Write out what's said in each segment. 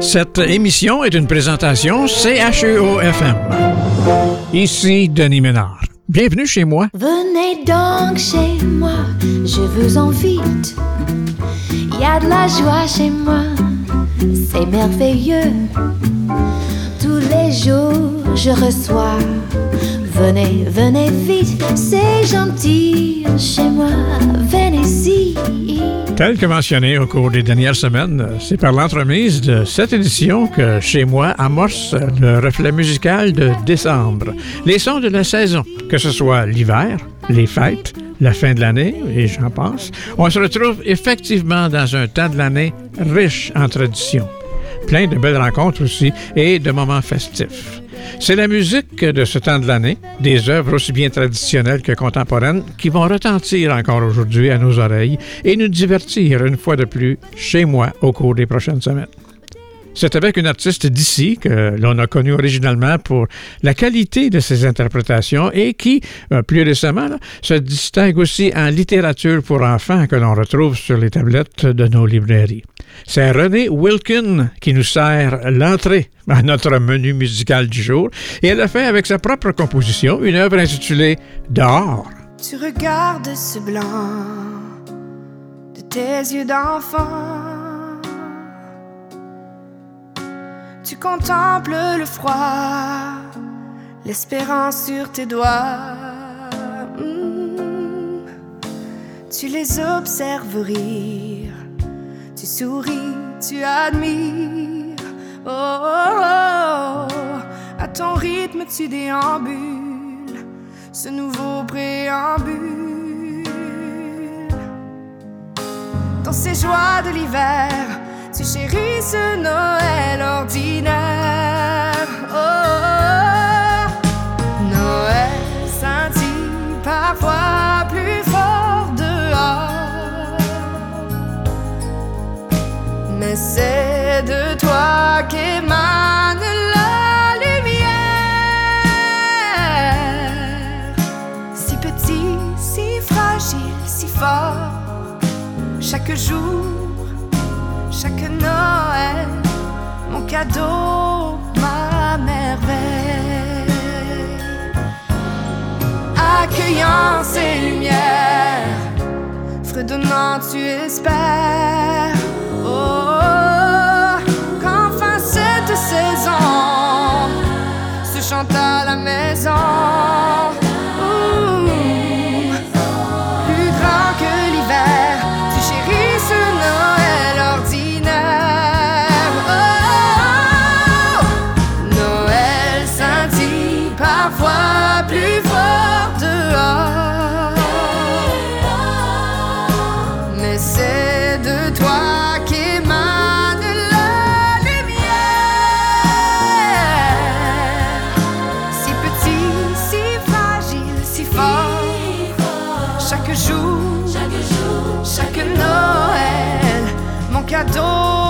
Cette émission est une présentation CHEO-FM. Ici Denis Ménard. Bienvenue chez moi. Venez donc chez moi, je vous invite. Il y a de la joie chez moi, c'est merveilleux. Tous les jours, je reçois. Venez, venez vite, c'est gentil chez moi, venez-y. Tel que mentionné au cours des dernières semaines, c'est par l'entremise de cette édition que Chez moi amorce le reflet musical de décembre. Les sons de la saison, que ce soit l'hiver, les fêtes, la fin de l'année, et j'en pense, on se retrouve effectivement dans un temps de l'année riche en traditions. Plein de belles rencontres aussi et de moments festifs. C'est la musique de ce temps de l'année, des œuvres aussi bien traditionnelles que contemporaines, qui vont retentir encore aujourd'hui à nos oreilles et nous divertir une fois de plus chez moi au cours des prochaines semaines. C'est avec une artiste d'ici que l'on a connue originalement pour la qualité de ses interprétations et qui, euh, plus récemment, se distingue aussi en littérature pour enfants que l'on retrouve sur les tablettes de nos librairies. C'est René Wilkin qui nous sert l'entrée à notre menu musical du jour et elle a fait avec sa propre composition une œuvre intitulée Dehors. Tu regardes ce blanc de tes yeux d'enfant Tu contemples le froid, l'espérance sur tes doigts. Hmm. Tu les observes rire, tu souris, tu admires. Oh, oh, oh, à ton rythme tu déambules, ce nouveau préambule. Dans ces joies de l'hiver, tu chéris ce Noël ordinaire. Oh, Noël scintille parfois plus fort dehors. Mais c'est de toi qu'émane la lumière. Si petit, si fragile, si fort, chaque jour Noël, mon cadeau, ma merveille. Accueillant ces lumières, fredonnant, tu espères. Oh, qu'enfin cette saison se chante à la maison. Cadeau,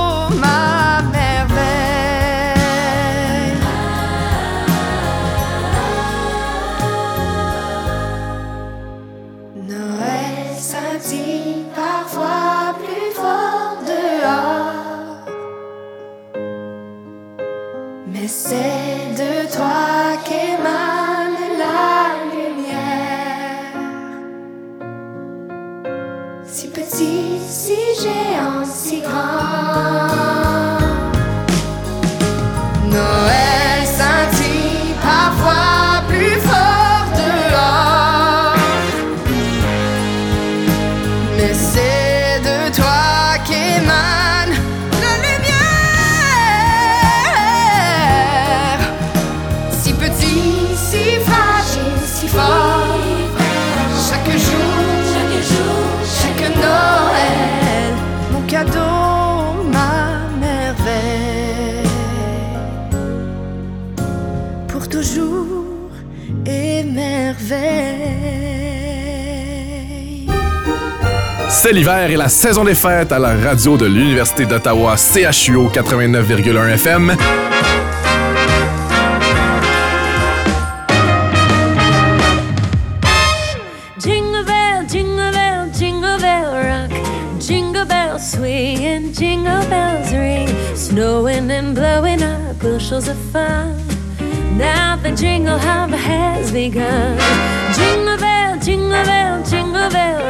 C'est l'hiver et la saison des fêtes à la radio de l'Université d'Ottawa CHUO 89,1 FM. Jingle bell, jingle bell, jingle bell rock. Jingle bells swing and jingle bells ring. snowing and blowing up bushels of fun. Now the jingle hop has begun. Jingle bell, jingle bell, jingle bell.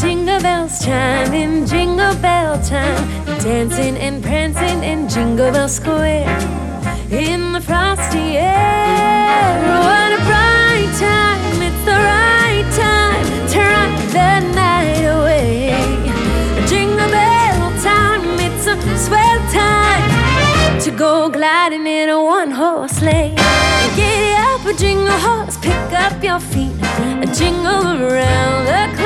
Jingle bells chime in jingle bell time. Dancing and prancing in Jingle Bell Square. In the frosty air. What a bright time, it's the right time to rock the night away. Jingle bell time, it's a swell time to go gliding in a one horse sleigh. Giddy up a jingle horse, pick up your feet, a jingle around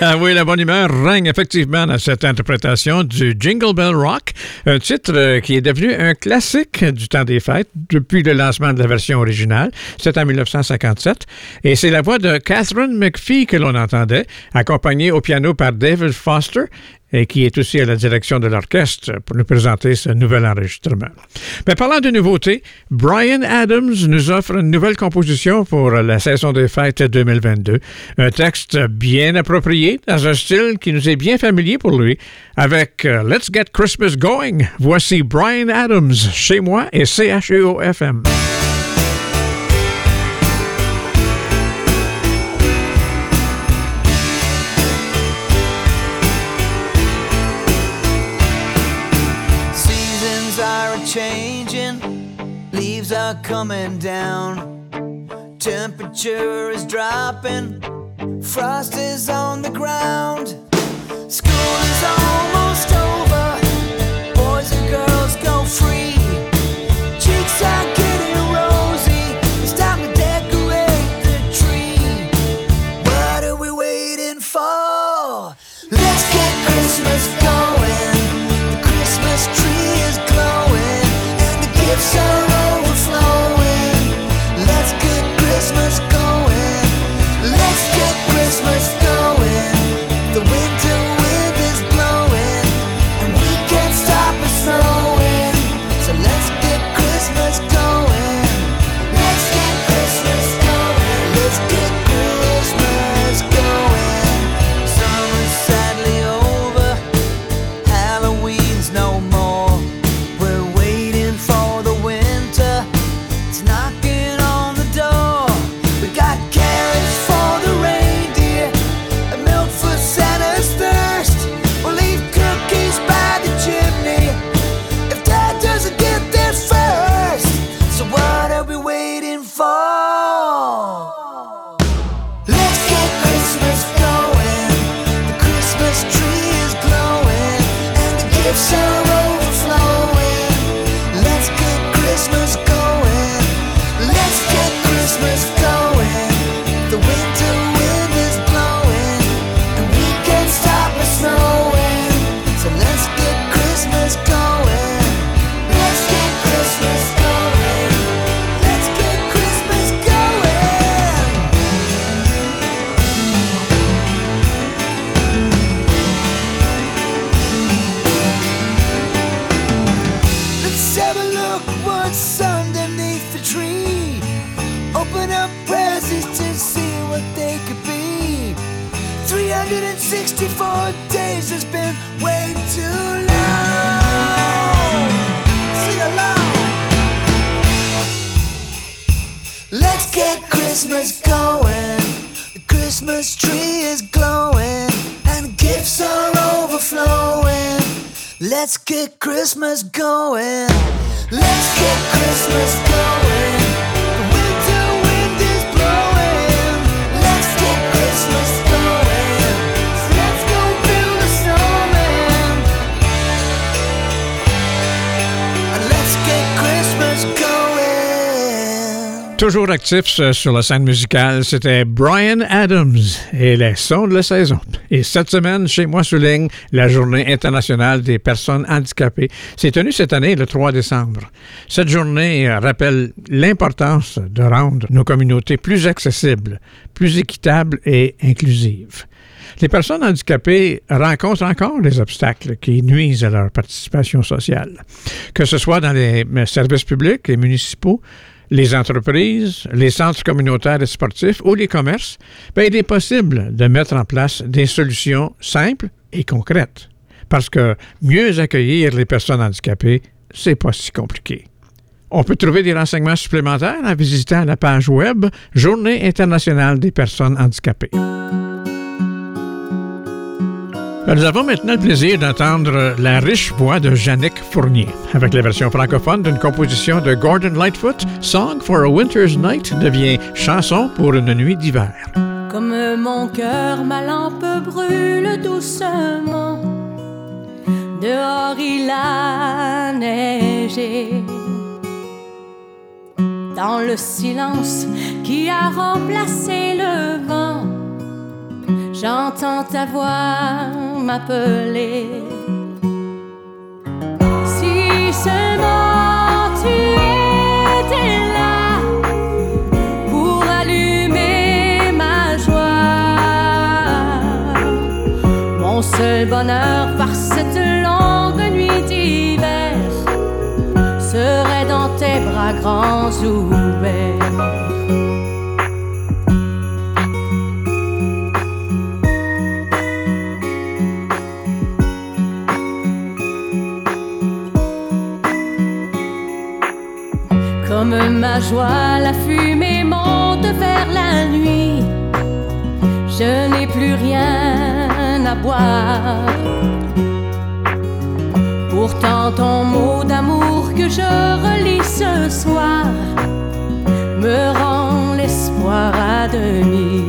Ah oui, la bonne humeur règne effectivement dans cette interprétation du Jingle Bell Rock, un titre euh, qui est devenu un classique du temps des fêtes depuis le lancement de la version originale. C'est en 1957. Et c'est la voix de Catherine McPhee que l'on entendait, accompagnée au piano par David Foster et qui est aussi à la direction de l'orchestre pour nous présenter ce nouvel enregistrement. Mais parlant de nouveautés, Brian Adams nous offre une nouvelle composition pour la saison des fêtes 2022. Un texte bien approprié dans un style qui nous est bien familier pour lui. Avec euh, Let's Get Christmas Going, voici Brian Adams chez moi et CHEO-FM. Seasons coming down. Temperature is dropping, frost is on the ground. School is almost Let's get Christmas going. Let's get Christmas going. Toujours actif euh, sur la scène musicale, c'était Brian Adams et les sons de la saison. Et cette semaine, chez moi souligne la Journée internationale des personnes handicapées. C'est tenu cette année le 3 décembre. Cette journée rappelle l'importance de rendre nos communautés plus accessibles, plus équitables et inclusives. Les personnes handicapées rencontrent encore des obstacles qui nuisent à leur participation sociale, que ce soit dans les services publics et municipaux, les entreprises, les centres communautaires et sportifs ou les commerces, ben, il est possible de mettre en place des solutions simples et concrètes. Parce que mieux accueillir les personnes handicapées, c'est pas si compliqué. On peut trouver des renseignements supplémentaires en visitant la page web Journée internationale des personnes handicapées. Nous avons maintenant le plaisir d'entendre la riche voix de Jannick Fournier, avec la version francophone d'une composition de Gordon Lightfoot, Song for a Winter's Night devient chanson pour une nuit d'hiver. Comme mon cœur, ma lampe brûle doucement. Dehors il a neigé. Dans le silence qui a remplacé le vent, j'entends ta voix m'appeler. Si seulement tu étais là pour allumer ma joie. Mon seul bonheur par cette longue nuit d'hiver serait dans tes bras grands ouverts. Ma joie, la fumée monte vers la nuit. Je n'ai plus rien à boire. Pourtant, ton mot d'amour que je relis ce soir me rend l'espoir à demi.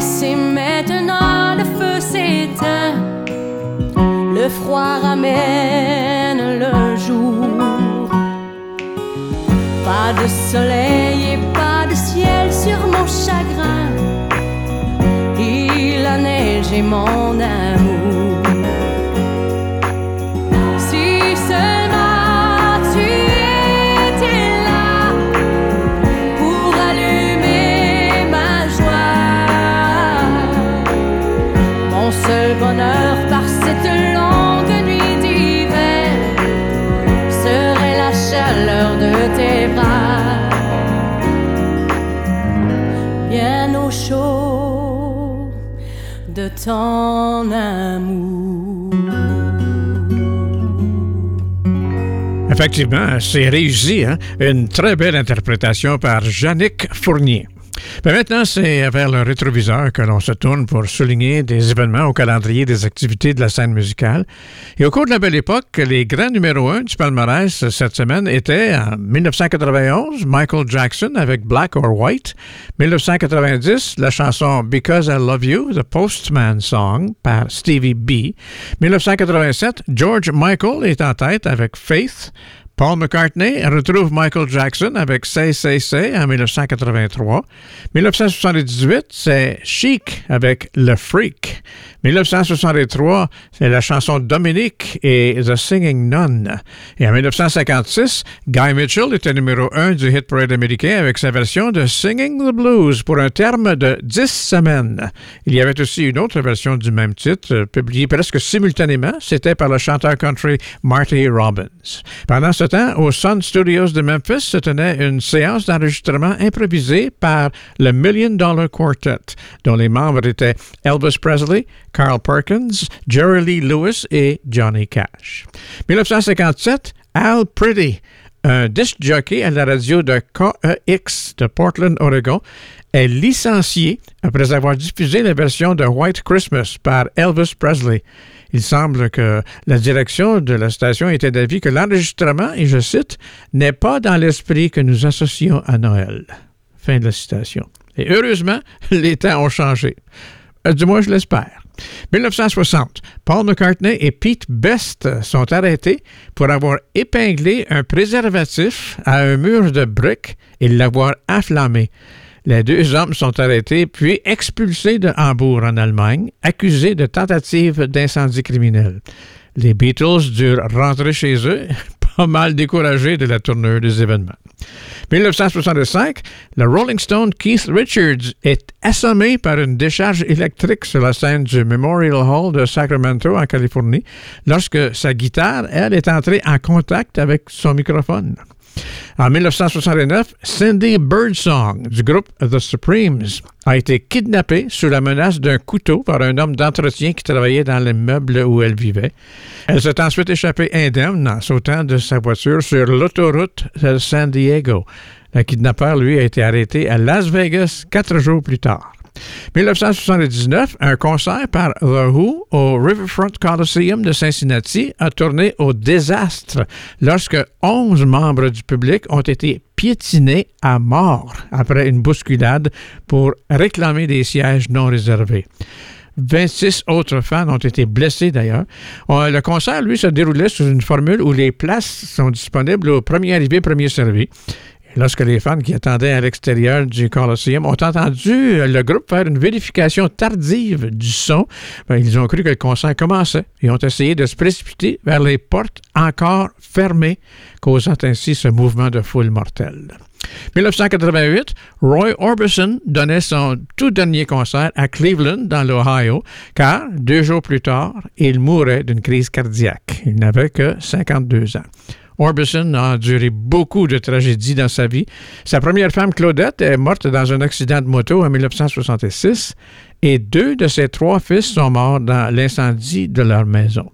Et maintenant le feu s'éteint. Le froid ramène le jour. Pas de soleil et pas de ciel sur mon chagrin. Il a neigé mon amour. Effectivement, c'est réussi. Hein? Une très belle interprétation par Jannick Fournier. Mais maintenant, c'est vers le rétroviseur que l'on se tourne pour souligner des événements au calendrier des activités de la scène musicale. Et au cours de la belle époque, les grands numéros 1 du palmarès cette semaine étaient en 1991, Michael Jackson avec Black or White, 1990, la chanson Because I Love You, The Postman Song par Stevie B, 1987, George Michael est en tête avec Faith, Paul McCartney retrouve Michael Jackson avec Say en 1983. 1978, c'est Chic avec Le Freak. 1963, c'est la chanson Dominique et The Singing Nun. Et en 1956, Guy Mitchell était numéro un du hit parade américain avec sa version de Singing the Blues pour un terme de 10 semaines. Il y avait aussi une autre version du même titre, euh, publiée presque simultanément. C'était par le chanteur country Marty Robbins. Pendant ce temps, au Sun Studios de Memphis se tenait une séance d'enregistrement improvisée par le Million Dollar Quartet, dont les membres étaient Elvis Presley, Carl Perkins, Jerry Lee Lewis et Johnny Cash. 1957, Al Pretty, un disc jockey à la radio de KEX de Portland, Oregon, est licencié après avoir diffusé la version de White Christmas par Elvis Presley. Il semble que la direction de la station était d'avis que l'enregistrement, et je cite, n'est pas dans l'esprit que nous associons à Noël. Fin de la citation. Et heureusement, les temps ont changé. Euh, du moins, je l'espère. 1960, Paul McCartney et Pete Best sont arrêtés pour avoir épinglé un préservatif à un mur de briques et l'avoir enflammé. Les deux hommes sont arrêtés puis expulsés de Hambourg en Allemagne, accusés de tentative d'incendie criminel. Les Beatles durent rentrer chez eux, pas mal découragés de la tournure des événements. 1965, le Rolling Stone Keith Richards est assommé par une décharge électrique sur la scène du Memorial Hall de Sacramento, en Californie, lorsque sa guitare, elle, est entrée en contact avec son microphone. En 1969, Cindy Birdsong du groupe The Supremes a été kidnappée sous la menace d'un couteau par un homme d'entretien qui travaillait dans l'immeuble où elle vivait. Elle s'est ensuite échappée indemne en sautant de sa voiture sur l'autoroute de San Diego. Le kidnappeur, lui, a été arrêté à Las Vegas quatre jours plus tard. 1979, un concert par The Who au Riverfront Coliseum de Cincinnati a tourné au désastre lorsque 11 membres du public ont été piétinés à mort après une bousculade pour réclamer des sièges non réservés. 26 autres fans ont été blessés d'ailleurs. Le concert, lui, se déroulait sous une formule où les places sont disponibles au premier arrivé, premier servi. Lorsque les fans qui attendaient à l'extérieur du Coliseum ont entendu le groupe faire une vérification tardive du son, ben, ils ont cru que le concert commençait et ont essayé de se précipiter vers les portes encore fermées, causant ainsi ce mouvement de foule mortel. 1988, Roy Orbison donnait son tout dernier concert à Cleveland, dans l'Ohio, car deux jours plus tard, il mourait d'une crise cardiaque. Il n'avait que 52 ans. Orbison a enduré beaucoup de tragédies dans sa vie. Sa première femme, Claudette, est morte dans un accident de moto en 1966 et deux de ses trois fils sont morts dans l'incendie de leur maison.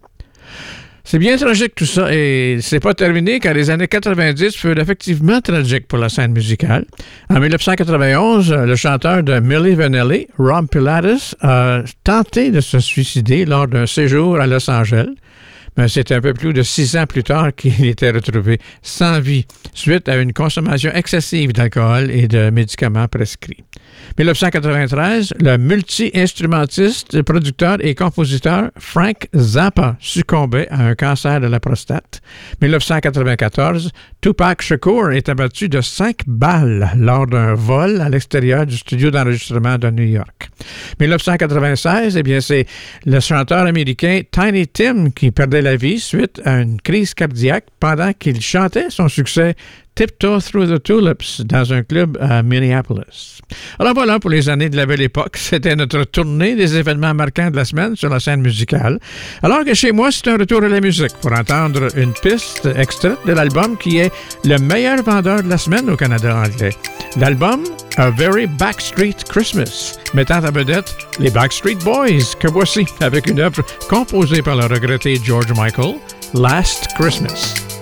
C'est bien tragique tout ça et c'est pas terminé car les années 90 furent effectivement tragiques pour la scène musicale. En 1991, le chanteur de Milli Vanilli, Rob Pilatus, a tenté de se suicider lors d'un séjour à Los Angeles mais c'est un peu plus de six ans plus tard qu'il était retrouvé sans vie suite à une consommation excessive d'alcool et de médicaments prescrits. 1993, le multi-instrumentiste, producteur et compositeur Frank Zappa succombait à un cancer de la prostate. 1994, Tupac Shakur est abattu de cinq balles lors d'un vol à l'extérieur du studio d'enregistrement de New York. 1996, eh bien, c'est le chanteur américain Tiny Tim qui perdait la vie suite à une crise cardiaque pendant qu'il chantait son succès Tiptoe Through the Tulips dans un club à Minneapolis. Alors voilà pour les années de la belle époque. C'était notre tournée des événements marquants de la semaine sur la scène musicale. Alors que chez moi, c'est un retour à la musique pour entendre une piste extraite de l'album qui est le meilleur vendeur de la semaine au Canada anglais. L'album A Very Backstreet Christmas, mettant à vedette les Backstreet Boys, que voici avec une œuvre composée par le regretté George Michael, Last Christmas.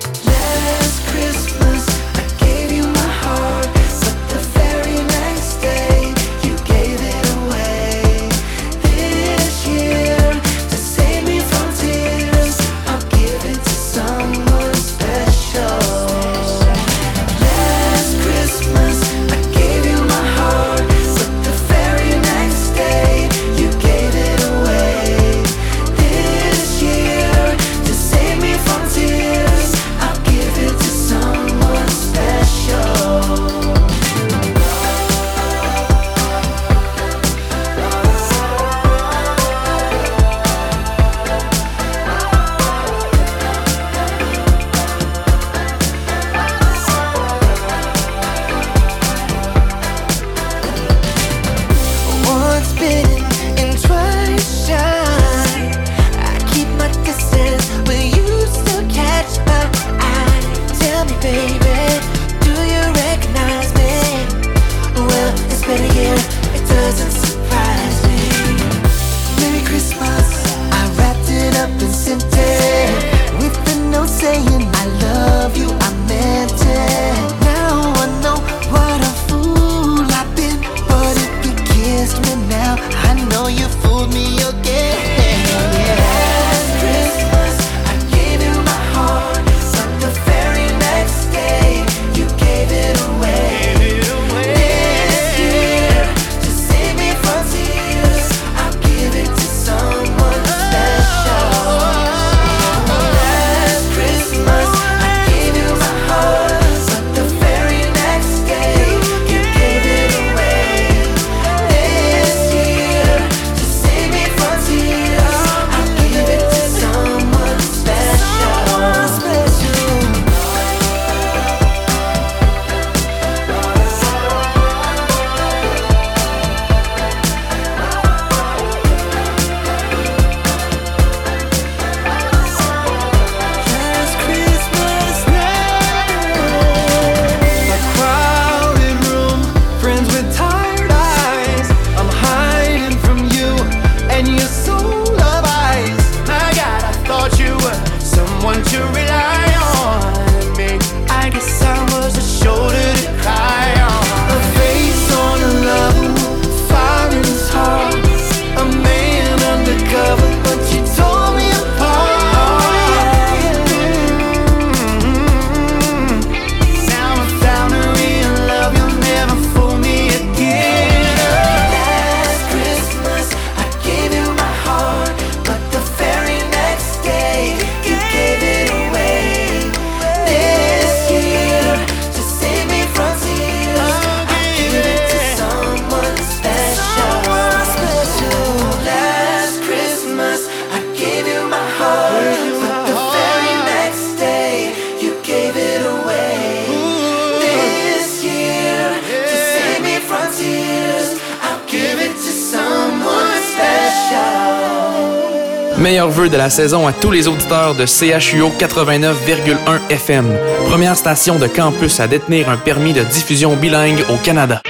Meilleurs vœux de la saison à tous les auditeurs de CHUO 89,1 FM, première station de campus à détenir un permis de diffusion bilingue au Canada.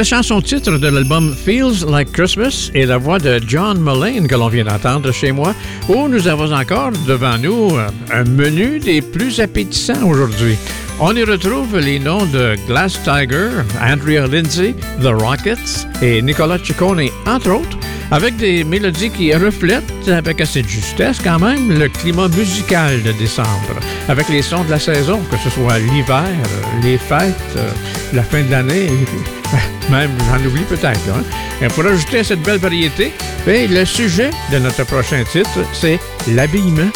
La chanson titre de l'album Feels Like Christmas et la voix de John Mullane que l'on vient d'entendre chez moi, où nous avons encore devant nous euh, un menu des plus appétissants aujourd'hui. On y retrouve les noms de Glass Tiger, Andrea Lindsay, The Rockets et Nicolas Ciccone, entre autres, avec des mélodies qui reflètent avec assez de justesse quand même le climat musical de décembre, avec les sons de la saison, que ce soit l'hiver, les fêtes, euh, la fin de l'année, même j'en oublie peut-être. Hein? Et pour ajouter à cette belle variété, ben, le sujet de notre prochain titre, c'est l'habillement.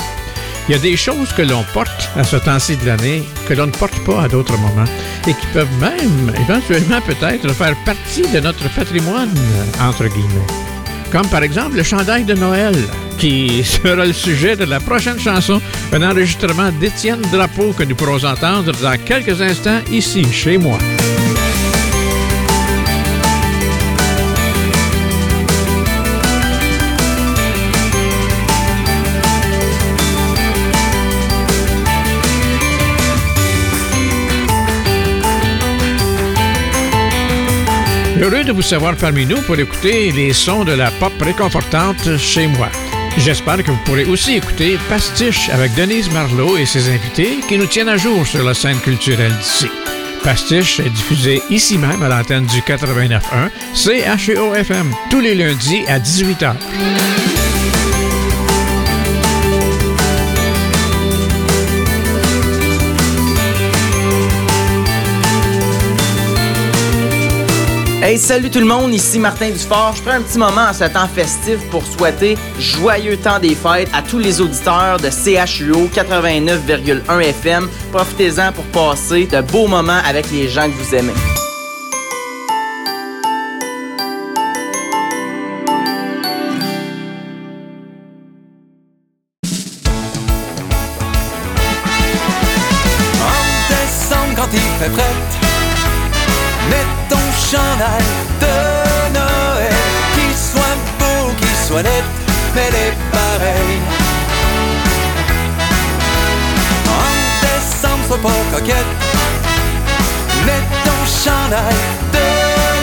Il y a des choses que l'on porte à ce temps-ci de l'année que l'on ne porte pas à d'autres moments et qui peuvent même, éventuellement peut-être, faire partie de notre patrimoine, entre guillemets. Comme par exemple le chandail de Noël, qui sera le sujet de la prochaine chanson, un enregistrement d'Étienne Drapeau que nous pourrons entendre dans quelques instants ici, chez moi. Heureux de vous savoir parmi nous pour écouter les sons de la pop réconfortante chez moi. J'espère que vous pourrez aussi écouter Pastiche avec Denise Marlot et ses invités qui nous tiennent à jour sur la scène culturelle d'ici. Pastiche est diffusé ici même à l'antenne du 89.1 CHEO-FM tous les lundis à 18h. Hey, salut tout le monde, ici Martin Dufort. Je prends un petit moment en ce temps festif pour souhaiter joyeux temps des fêtes à tous les auditeurs de CHUO 89,1 FM. Profitez-en pour passer de beaux moments avec les gens que vous aimez. En quand il fait ton chandail de Noël Qu'il soit beau, qu'il soit net mais elle est pareille. En décembre, sois pas coquette, mets ton chandail de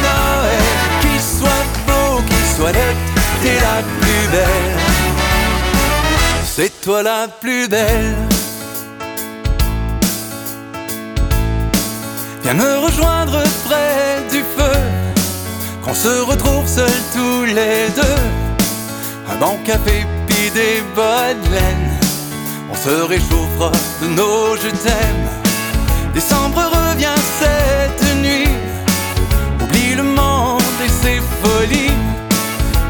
Noël, qu'il soit beau, qu'il soit net, t'es la plus belle. C'est toi la plus belle. Viens me rejoindre près du feu, qu'on se retrouve seuls tous les deux. Un bon café puis des bonnes laines, on se réchauffera de nos je t'aime. Décembre revient cette nuit, oublie le monde et ses folies,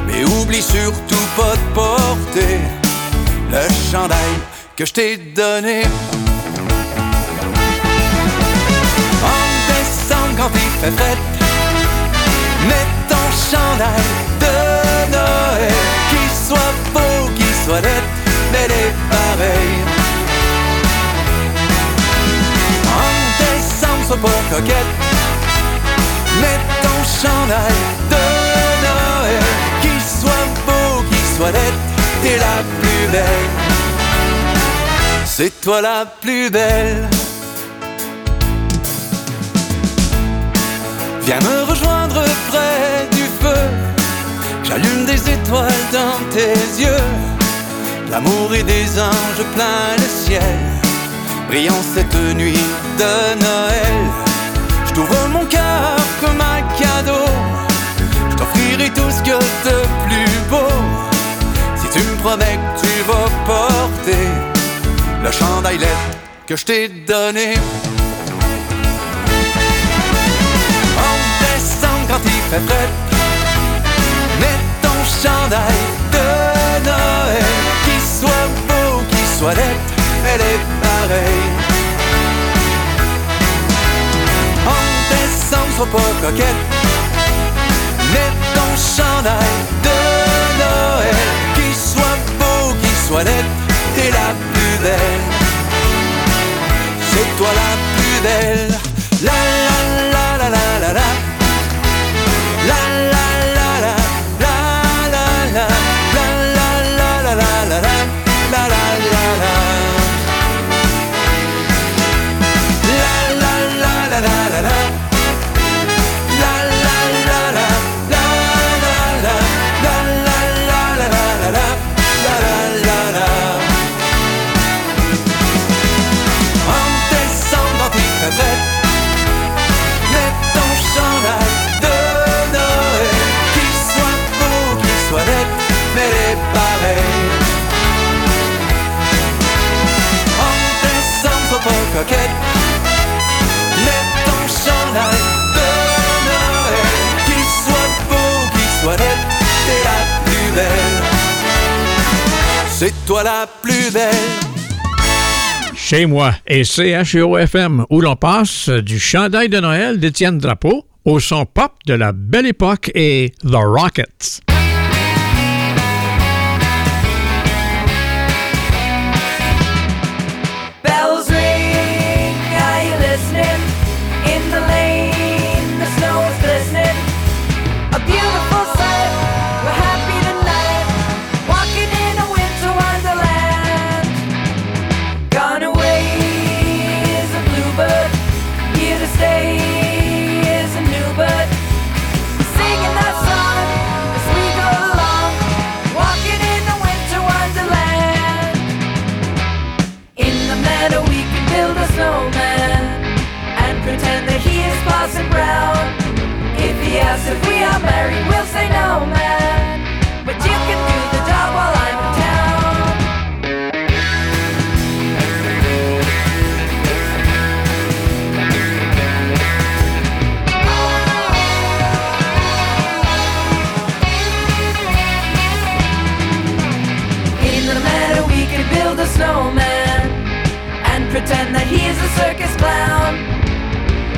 mais oublie surtout pas de porter le chandail que je t'ai donné. Fait Mets ton chandail de Noël Qu'il soit beau, qu'il soit net Mais les pareils. En décembre, sois pas coquette. Mets ton chandail de Noël Qu'il soit beau, qu'il soit net T'es la plus belle. C'est toi la plus belle Viens me rejoindre près du feu. J'allume des étoiles dans tes yeux. L'amour et des anges plein le ciel. Brillant cette nuit de Noël. Je t'ouvre mon cœur comme un cadeau. Je t'offrirai tout ce que de plus beau. Si tu me promets que tu vas porter le chandail que je t'ai donné. Fait Mets ton chandail de Noël Qu'il soit beau, qu'il soit laid Elle est pareille. En décembre sois pas coquette. Mets ton chandail de Noël Qu'il soit beau, qu'il soit laid T'es la plus belle. C'est toi la plus belle. La la la C'est toi la plus belle Chez moi et CHEO-FM, où l'on passe du chandail de Noël d'Étienne Drapeau au son pop de la belle époque et The Rockets. Snowman but you can do the job while I'm in town. In the meadow we can build a snowman and pretend that he is a circus clown.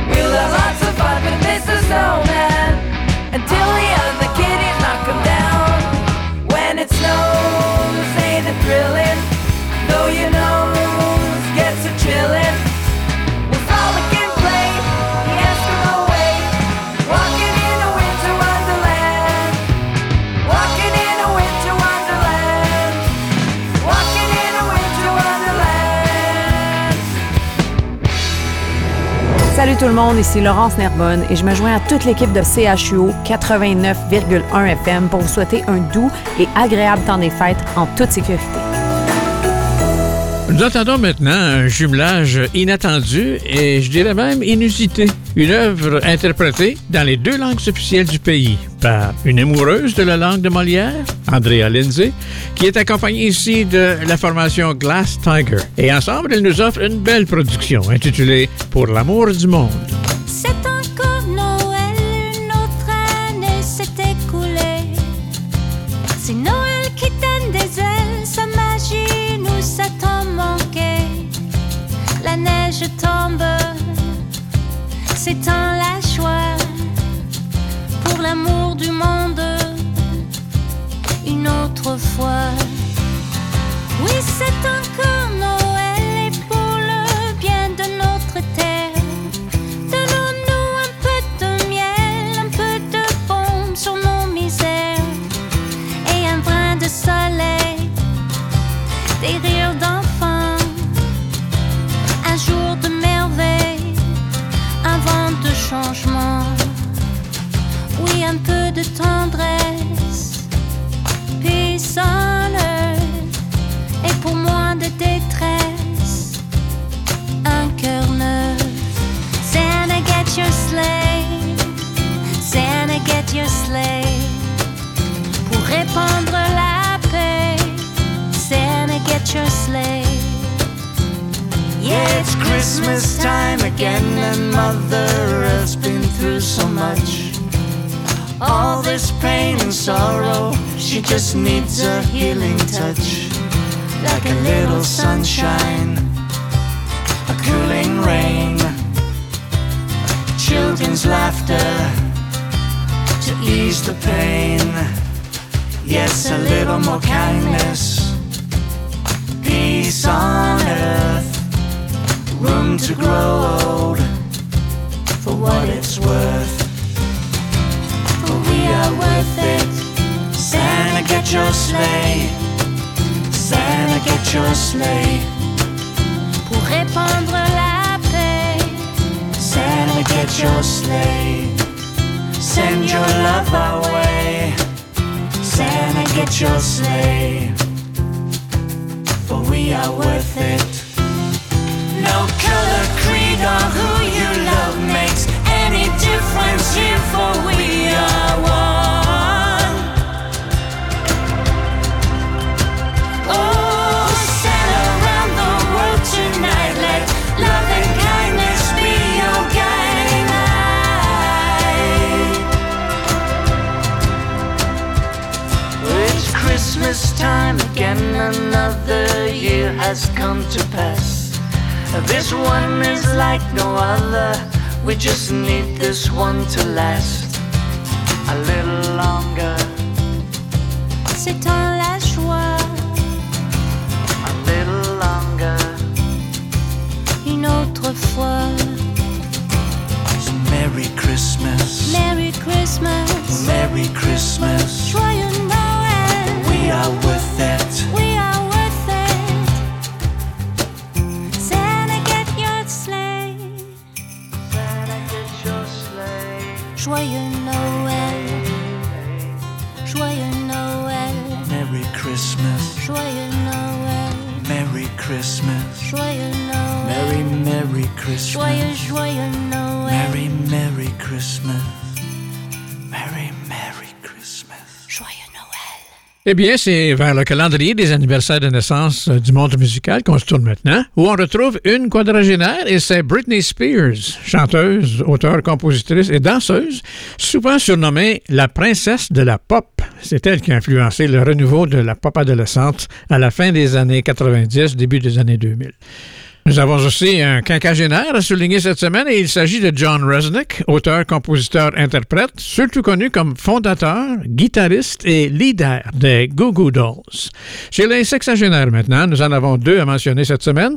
We'll have lots of fun with Mr. Snowman until Salut tout le monde, ici Laurence Nerbonne et je me joins à toute l'équipe de CHUO 89,1 FM pour vous souhaiter un doux et agréable temps des fêtes en toute sécurité. Nous entendons maintenant un jumelage inattendu et je dirais même inusité. Une œuvre interprétée dans les deux langues officielles du pays par une amoureuse de la langue de Molière, Andrea Lindsay, qui est accompagnée ici de la formation Glass Tiger. Et ensemble, elle nous offre une belle production intitulée Pour l'amour du monde. Oui, c'est encore Pour répandre la paix. Santa, get your sleigh. Yeah, it's Christmas time again, and Mother Earth's been through so much. All this pain and sorrow, she just needs a healing touch. Like a little sunshine, a cooling rain, children's laughter ease the pain. Yes, a little more kindness, peace on earth room to grow old for what it's worth. For we are worth it. Santa, get your sleigh. Santa, get your sleigh. Pour répandre la paix. Santa, get your sleigh. Send your love our way. Santa, get your sleigh. For we are worth it. No color, creed, or who you love makes any difference here, for we are one. Again, another year has come to pass. This one is like no other. We just need this one to last a little longer, C'est tant la joie. a little longer. Une autre fois. Merry Christmas, Merry Christmas. Merry Christmas. Joyeux Joyeux, joyeux Noël. Merry, Merry Christmas. Merry, Merry Christmas. Joyeux Noël. Eh bien, c'est vers le calendrier des anniversaires de naissance euh, du monde musical qu'on se tourne maintenant, où on retrouve une quadragénaire et c'est Britney Spears, chanteuse, auteure, compositrice et danseuse, souvent surnommée la princesse de la pop. C'est elle qui a influencé le renouveau de la pop adolescente à la fin des années 90, début des années 2000. Nous avons aussi un quinquagénaire à souligner cette semaine et il s'agit de John Resnick, auteur, compositeur, interprète, surtout connu comme fondateur, guitariste et leader des Goo Goo Dolls. Chez les sexagénaires maintenant, nous en avons deux à mentionner cette semaine.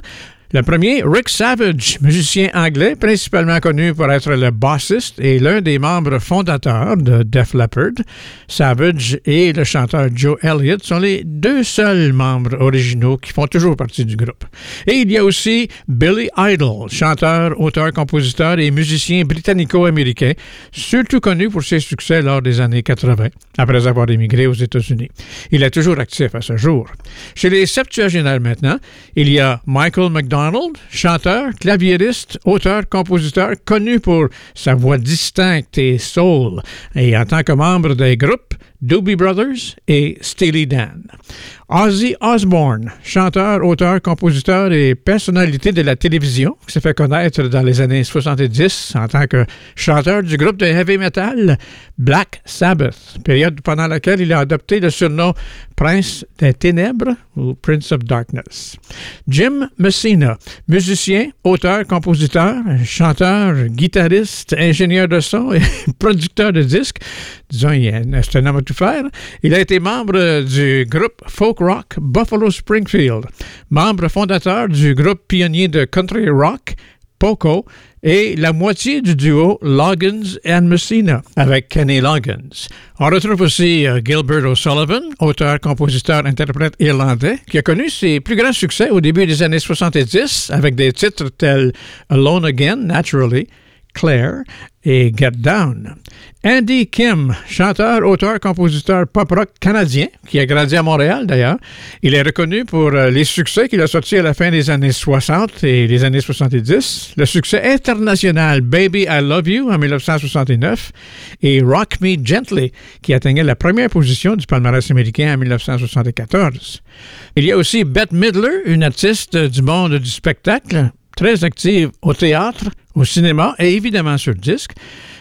Le premier, Rick Savage, musicien anglais, principalement connu pour être le bassiste et l'un des membres fondateurs de Def Leppard. Savage et le chanteur Joe Elliott sont les deux seuls membres originaux qui font toujours partie du groupe. Et il y a aussi Billy Idol, chanteur, auteur, compositeur et musicien britannico-américain, surtout connu pour ses succès lors des années 80, après avoir émigré aux États-Unis. Il est toujours actif à ce jour. Chez les septuagénaires maintenant, il y a Michael McDonald, chanteur, claviériste, auteur, compositeur, connu pour sa voix distincte et soul, et en tant que membre des groupes Doobie Brothers et Steely Dan. Ozzy Osbourne, chanteur, auteur, compositeur et personnalité de la télévision, qui s'est fait connaître dans les années 70 en tant que chanteur du groupe de heavy metal Black Sabbath, période pendant laquelle il a adopté le surnom Prince des Ténèbres ou Prince of Darkness. Jim Messina, musicien, auteur, compositeur, chanteur, guitariste, ingénieur de son et producteur de disques. Disons, c'est un homme à tout faire. Il a été membre du groupe folk rock Buffalo Springfield, membre fondateur du groupe pionnier de country rock Poco et la moitié du duo Loggins and Messina avec Kenny Loggins. On retrouve aussi euh, Gilbert O'Sullivan, auteur, compositeur, interprète irlandais, qui a connu ses plus grands succès au début des années 70 avec des titres tels Alone Again, Naturally, Claire et Get Down. Andy Kim, chanteur, auteur, compositeur pop-rock canadien, qui a grandi à Montréal d'ailleurs. Il est reconnu pour euh, les succès qu'il a sortis à la fin des années 60 et les années 70. Le succès international Baby I Love You en 1969 et Rock Me Gently, qui atteignait la première position du palmarès américain en 1974. Il y a aussi Bette Midler, une artiste du monde du spectacle, très active au théâtre, au cinéma et évidemment sur disque.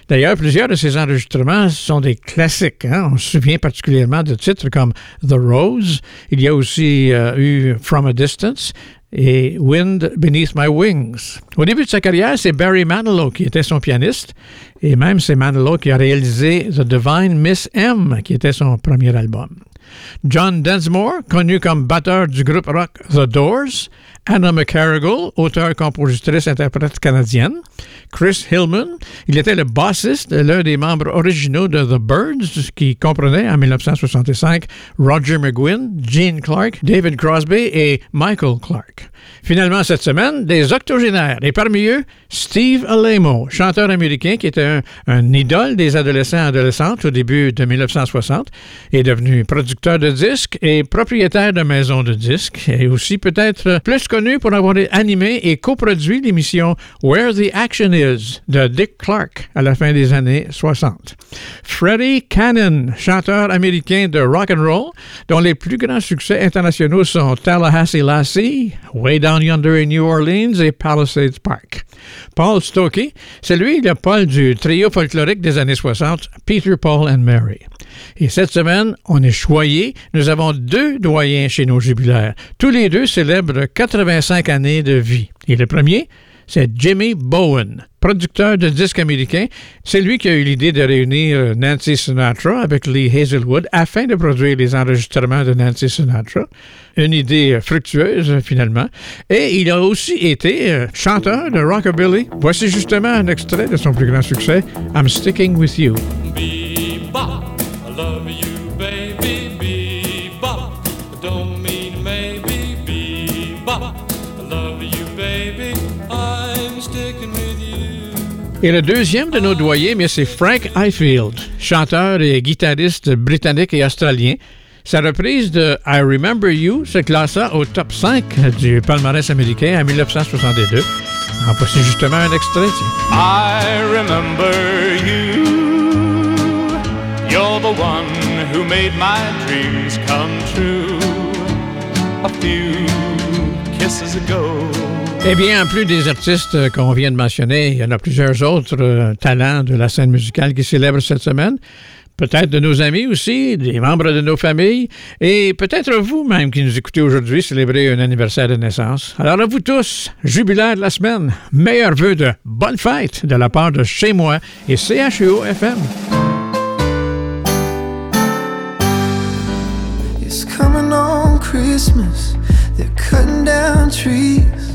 D'ailleurs, plusieurs de ses enregistrements sont des classiques. hein. On se souvient particulièrement de titres comme The Rose. Il y a aussi euh, eu From a Distance et Wind Beneath My Wings. Au début de sa carrière, c'est Barry Manilow qui était son pianiste et même c'est Manilow qui a réalisé The Divine Miss M, qui était son premier album. John Densmore, connu comme batteur du groupe rock The Doors, Anna McCarrigal, auteure, compositrice, interprète canadienne, Chris Hillman, il était le bassiste l'un des membres originaux de The Birds, qui comprenait en 1965 Roger McGuinn, Gene Clark, David Crosby et Michael Clark. Finalement, cette semaine, des octogénaires, et parmi eux, Steve Alemo, chanteur américain qui était un, un idole des adolescents et adolescentes au début de 1960, est devenu producteur de disques et propriétaire de maisons de disques, et aussi peut-être plus connu pour avoir animé et coproduit l'émission Where the Action Is de Dick Clark à la fin des années 60. Freddie Cannon, chanteur américain de rock and roll, dont les plus grands succès internationaux sont Tallahassee Lassie, Way Down Yonder in New Orleans et Palisades Park. Paul Stokey, c'est lui le Paul du trio folklorique des années 60, Peter, Paul and Mary. Et cette semaine, on est choyés. Nous avons deux doyens chez nos jubilaires. Tous les deux célèbrent 85 années de vie. Et le premier, c'est Jimmy Bowen, producteur de disques américains. C'est lui qui a eu l'idée de réunir Nancy Sinatra avec Lee Hazelwood afin de produire les enregistrements de Nancy Sinatra. Une idée fructueuse, finalement. Et il a aussi été euh, chanteur de rockabilly. Voici justement un extrait de son plus grand succès, I'm Sticking With You. Et le deuxième de nos doyens, mais c'est Frank Highfield, chanteur et guitariste britannique et australien. Sa reprise de I Remember You se classa au top 5 du palmarès américain en 1962. En voici justement un extrait. I remember you. You're the one who made my dreams come true. A few kisses ago. Eh bien, en plus des artistes euh, qu'on vient de mentionner, il y en a plusieurs autres euh, talents de la scène musicale qui célèbrent cette semaine. Peut-être de nos amis aussi, des membres de nos familles, et peut-être vous-même qui nous écoutez aujourd'hui célébrer un anniversaire de naissance. Alors à vous tous, jubilaire de la semaine, meilleurs vœux de bonne fête de la part de chez moi et CHUO FM. It's coming on Christmas. They're cutting down trees.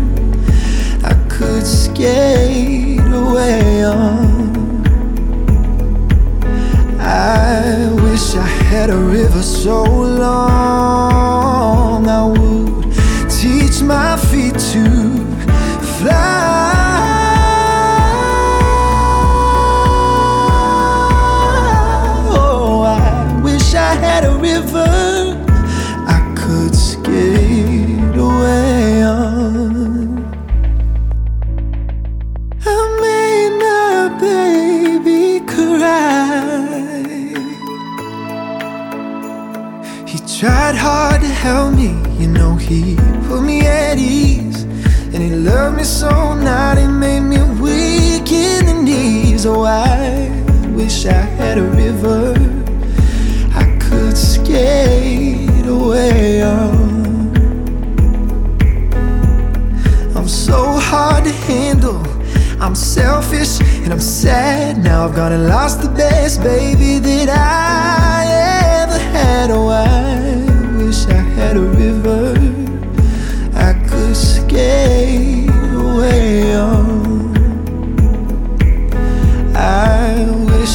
could away on. I wish I had a river so long knees. Oh, I wish I had a river I could skate away on. I'm so hard to handle. I'm selfish and I'm sad. Now I've gone and lost the best baby that I ever had. Oh, I wish I had a river I could skate away on.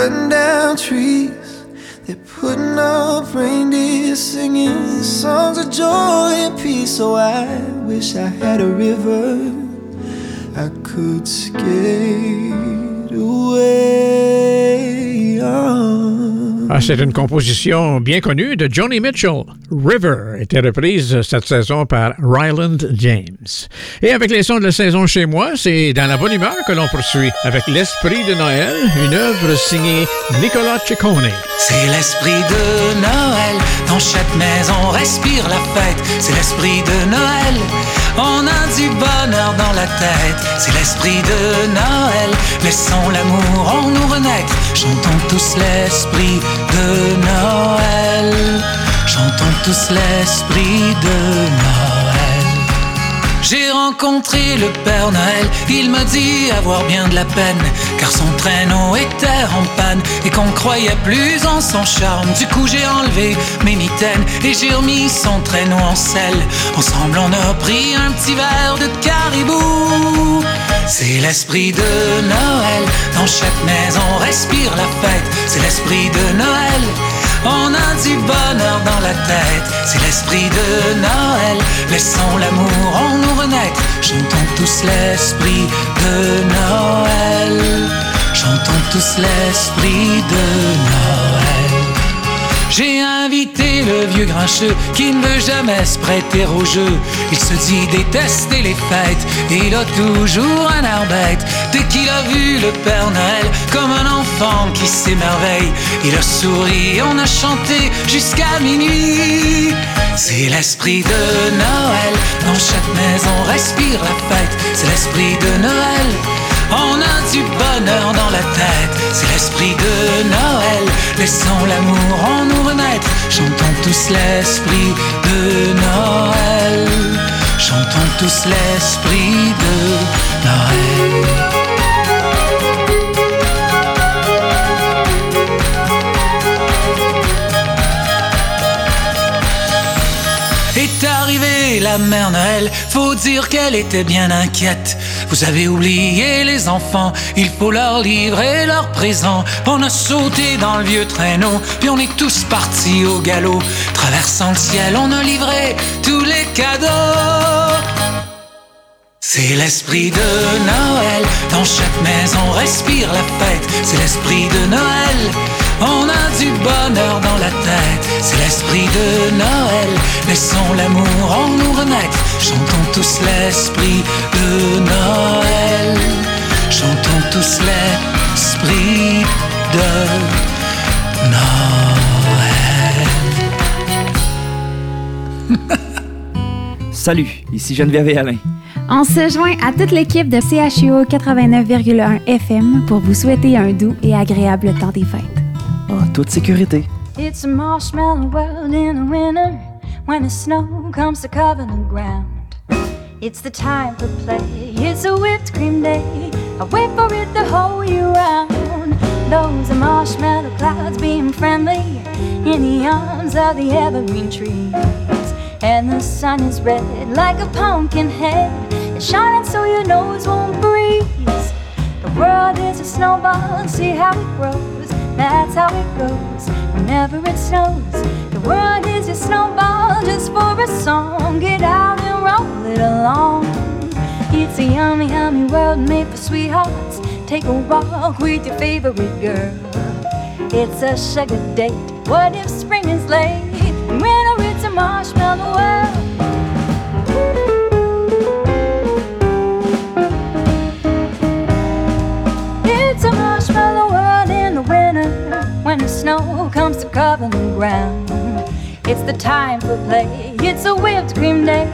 cutting down trees. They're putting up reindeer singing songs of joy and peace. So I wish I had a river I could skate away. Ah, c'est une composition bien connue de Joni Mitchell. River était reprise cette saison par Ryland James. Et avec les sons de la saison chez moi, c'est dans la bonne humeur que l'on poursuit avec L'Esprit de Noël, une œuvre signée Nicolas Ciccone. C'est l'esprit de Noël, dans chaque maison respire la fête. C'est l'esprit de Noël, on a du bonheur dans la tête. C'est l'esprit de Noël, laissons l'amour en nous renaître. Chantons tous l'esprit de Noël. Chantons tous l'esprit de Noël. J'ai rencontré le Père Noël, il m'a dit avoir bien de la peine, car son traîneau était en panne et qu'on croyait plus en son charme. Du coup j'ai enlevé mes mitaines et j'ai remis son traîneau en selle. Ensemble on a pris un petit verre de caribou. C'est l'esprit de Noël, dans chaque maison respire la fête. C'est l'esprit de Noël. On a du bonheur dans la tête, c'est l'esprit de Noël. Laissons l'amour en nous renaître, chantons tous l'esprit de Noël. Chantons tous l'esprit de Noël. J'ai le vieux grincheux qui ne veut jamais se prêter au jeu. Il se dit détester les fêtes il a toujours un air bête. Dès qu'il a vu le Père Noël comme un enfant qui s'émerveille, il a souri, on a chanté jusqu'à minuit. C'est l'esprit de Noël, dans chaque maison respire la fête. C'est l'esprit de Noël. On a du bonheur dans la tête, c'est l'esprit de Noël. Laissons l'amour en nous renaître, chantons tous l'esprit de Noël. Chantons tous l'esprit de Noël. La mère Noël Noël, faut dire qu'elle était bien inquiète. Vous avez oublié les enfants, il faut leur livrer leurs présents. On a sauté dans le vieux traîneau, puis on est tous partis au galop. Traversant le ciel, on a livré tous les cadeaux. C'est l'esprit de Noël, dans chaque maison respire la fête. C'est l'esprit de Noël, on a du bonheur dans la tête. C'est l'esprit de Noël, laissons l'amour en nous renaître. Chantons tous l'esprit de Noël, chantons tous l'esprit de Noël. Salut, ici Geneviève et Alain. On se joint à toute l'équipe de CHUO 89,1 FM pour vous souhaiter un doux et agréable temps des fêtes. En toute sécurité. It's a marshmallow world in the winter when the snow comes to cover the ground. It's the time for play, it's a whipped cream day. I wait for it the whole year round. Those are marshmallow clouds being friendly in the arms of the evergreen trees. And the sun is red like a pumpkin head, it's shining so your nose won't freeze. The world is a snowball, see how it grows. That's how it goes whenever it snows. The world is a snowball just for a song. Get out and roll it along. It's a yummy, yummy world made for sweethearts. Take a walk with your favorite girl. It's a sugar date. What if spring is late? Winter it's a marshmallow world. Ground. It's the time for play. It's a whipped cream day.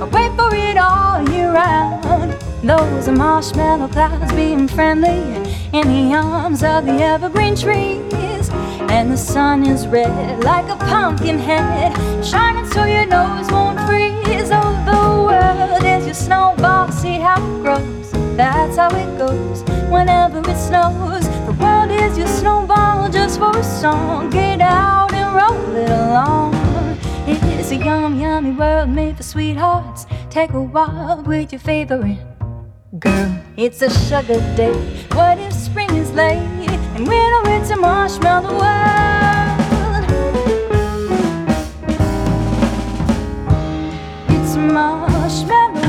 I wait for it all year round. Those are marshmallow clouds being friendly in the arms of the evergreen trees. And the sun is red like a pumpkin head, shining so your nose won't freeze. Oh, the world is your snowball. See how it grows. That's how it goes whenever it snows. The world is your snowball just for a song. Get out roll it along. It's a yum, yummy world made for sweethearts. Take a walk with your favorite girl. It's a sugar day. What if spring is late and winter it's a marshmallow world? It's marshmallow.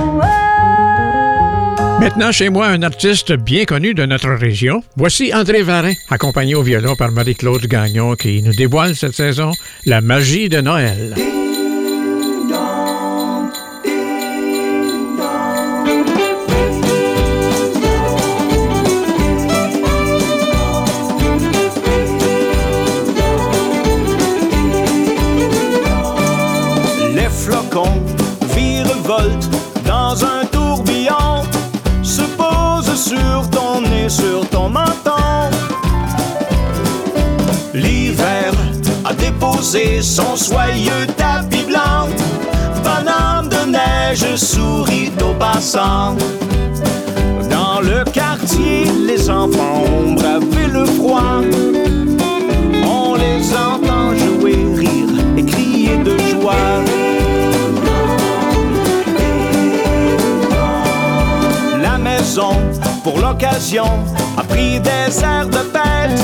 Maintenant, chez moi, un artiste bien connu de notre région. Voici André Varin, accompagné au violon par Marie-Claude Gagnon, qui nous dévoile cette saison la magie de Noël. Soyeux tapis blanc, bonhomme de neige sourit aux passants. Dans le quartier, les enfants ont bravé le froid. On les entend jouer, rire et crier de joie. La maison, pour l'occasion, a pris des airs de fête.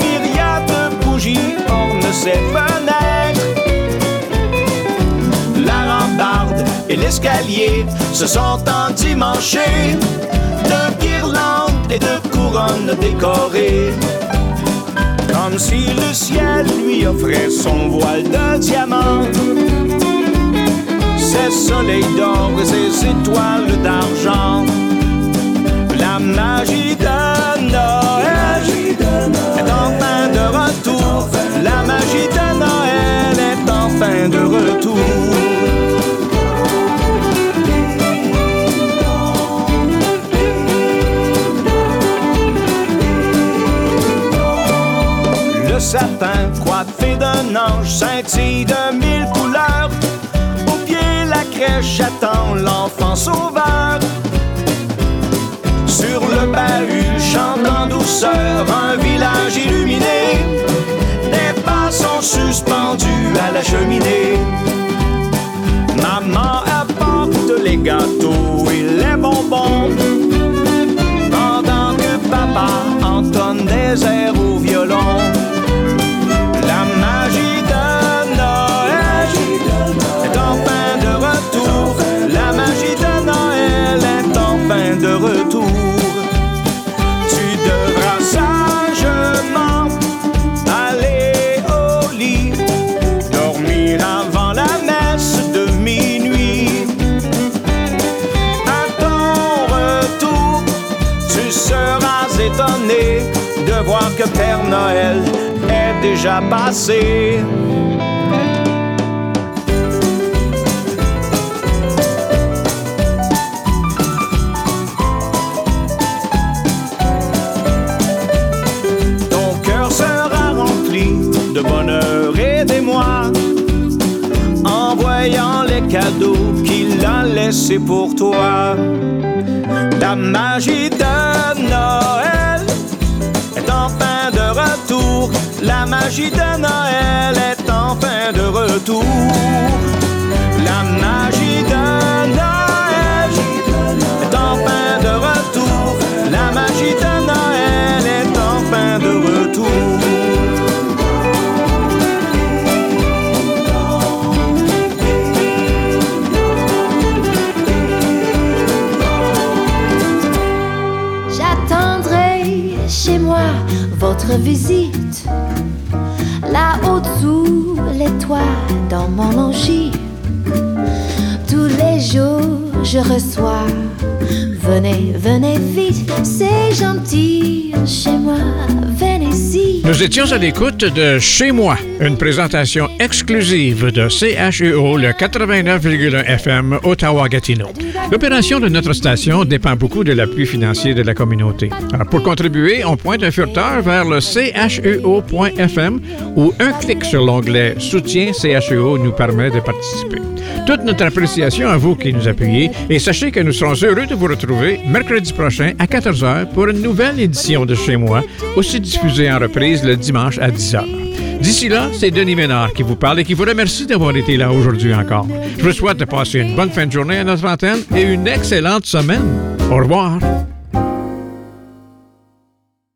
Myriade de ses fenêtres. La rambarde et l'escalier se sont endimanchés de guirlandes et de couronnes décorées. Comme si le ciel lui offrait son voile de diamant. Ses soleils d'or et ses étoiles d'argent. La magie de Noël est enfin de retour. La magie de Noël est enfin de retour. Le sapin coiffé d'un ange scintille de mille couleurs. Au pied la crèche attend l'enfant sauveur. Le bahut chante en douceur un village illuminé. Des pas sont suspendus à la cheminée. Maman apporte gâteaux et les bonbons. Pendant que papa entonne des airs au violon. De voir que Père Noël est déjà passé. Ton cœur sera rempli de bonheur et d'émoi en voyant les cadeaux qu'il a laissés pour toi. La magie de Noël La magie de Noël est enfin de retour. La magie de Noël est enfin de retour. La magie de Noël est enfin de retour. Visite. Là-haut sous les toits, dans mon logis. Tous les jours, je reçois. Venez, venez vite, c'est gentil. Chez moi, Nous étions à l'écoute de Chez moi, une présentation exclusive de CHEO, le 89,1 FM Ottawa-Gatineau. L'opération de notre station dépend beaucoup de l'appui financier de la communauté. Alors, pour contribuer, on pointe un furteur vers le cheo.fm ou un clic sur l'onglet Soutien CHEO nous permet de participer. Toute notre appréciation à vous qui nous appuyez et sachez que nous serons heureux de vous retrouver mercredi prochain à 14h pour une nouvelle édition de Chez moi, aussi diffusée en reprise le dimanche à 10h. D'ici là, c'est Denis Ménard qui vous parle et qui vous remercie d'avoir été là aujourd'hui encore. Je vous souhaite de passer une bonne fin de journée à notre antenne et une excellente semaine. Au revoir.